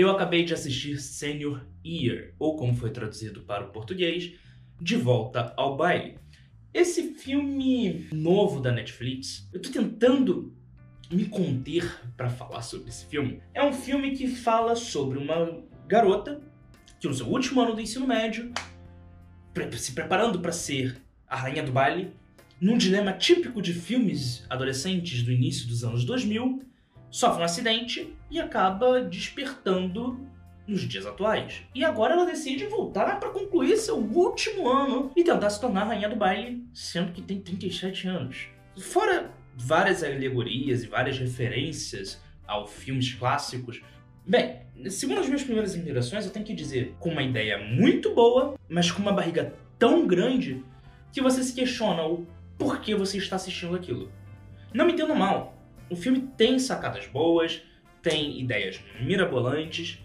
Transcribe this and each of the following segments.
Eu acabei de assistir Senior Year, ou como foi traduzido para o português, De Volta ao Baile. Esse filme novo da Netflix, eu tô tentando me conter para falar sobre esse filme. É um filme que fala sobre uma garota que no seu último ano do ensino médio, se preparando para ser a rainha do baile, num dilema típico de filmes adolescentes do início dos anos 2000, sofre um acidente e acaba despertando nos dias atuais. E agora ela decide voltar para concluir seu último ano e tentar se tornar rainha do baile, sendo que tem 37 anos. Fora várias alegorias e várias referências a filmes clássicos. Bem, segundo as minhas primeiras impressões, eu tenho que dizer, com uma ideia muito boa, mas com uma barriga tão grande que você se questiona o porquê você está assistindo aquilo. Não me entendo mal, o filme tem sacadas boas, tem ideias mirabolantes,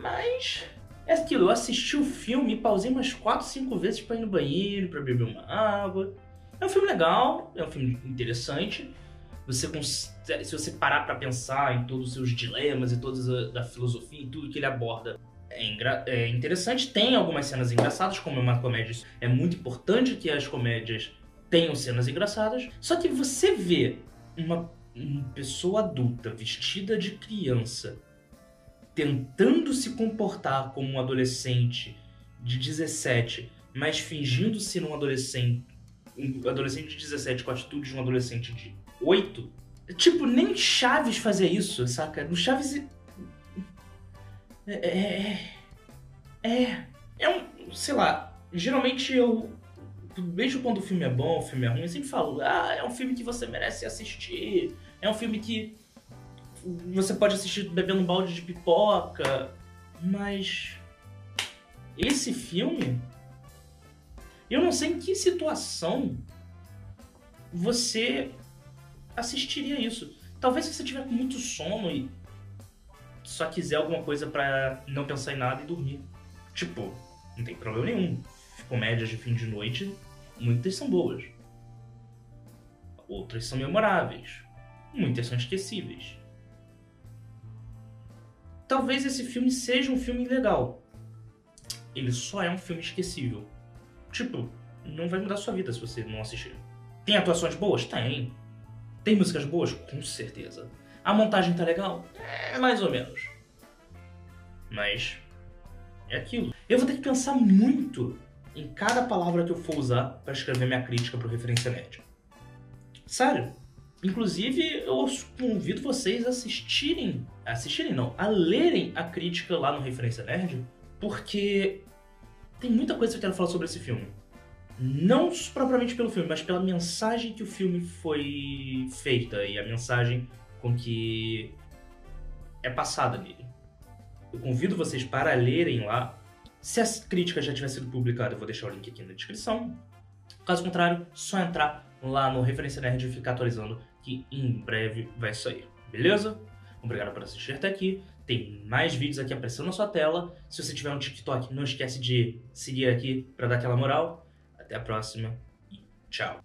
mas é aquilo, eu assisti o filme e pausei umas 4, 5 vezes para ir no banheiro, para beber uma água. É um filme legal, é um filme interessante. Você se você parar para pensar em todos os seus dilemas e toda a da filosofia e tudo que ele aborda, é, é, interessante. Tem algumas cenas engraçadas, como é uma comédia. É muito importante que as comédias tenham cenas engraçadas. Só que você vê uma, uma pessoa adulta vestida de criança tentando se comportar como um adolescente de 17, mas fingindo ser um adolescente um adolescente de 17 com a atitude de um adolescente de 8. Tipo, nem Chaves fazia isso, saca? No Chaves. É. É. É, é um. Sei lá. Geralmente eu. Mesmo quando o filme é bom, o filme é ruim, eu sempre falo: ah, é um filme que você merece assistir. É um filme que. Você pode assistir bebendo um balde de pipoca. Mas. Esse filme eu não sei em que situação você assistiria isso. Talvez se você tiver com muito sono e só quiser alguma coisa para não pensar em nada e dormir. Tipo, não tem problema nenhum. Comédias de fim de noite, muitas são boas. Outras são memoráveis. Muitas são esquecíveis. Talvez esse filme seja um filme legal. Ele só é um filme esquecível. Tipo, não vai mudar sua vida se você não assistir. Tem atuações boas? Tem. Tem músicas boas? Com certeza. A montagem tá legal? É, mais ou menos. Mas é aquilo. Eu vou ter que pensar muito em cada palavra que eu for usar para escrever minha crítica pro Referência Média. Sério. Inclusive, eu convido vocês a assistirem, assistirem não, a lerem a crítica lá no Referência Nerd, porque tem muita coisa que eu quero falar sobre esse filme. Não propriamente pelo filme, mas pela mensagem que o filme foi feita e a mensagem com que é passada nele. Eu convido vocês para lerem lá. Se a crítica já tiver sido publicada, eu vou deixar o link aqui na descrição. Caso contrário, só entrar lá no Referência Nerd ficar atualizando que em breve vai sair. Beleza? Obrigado por assistir até aqui. Tem mais vídeos aqui aparecendo na sua tela. Se você tiver um TikTok, não esquece de seguir aqui para dar aquela moral. Até a próxima e tchau.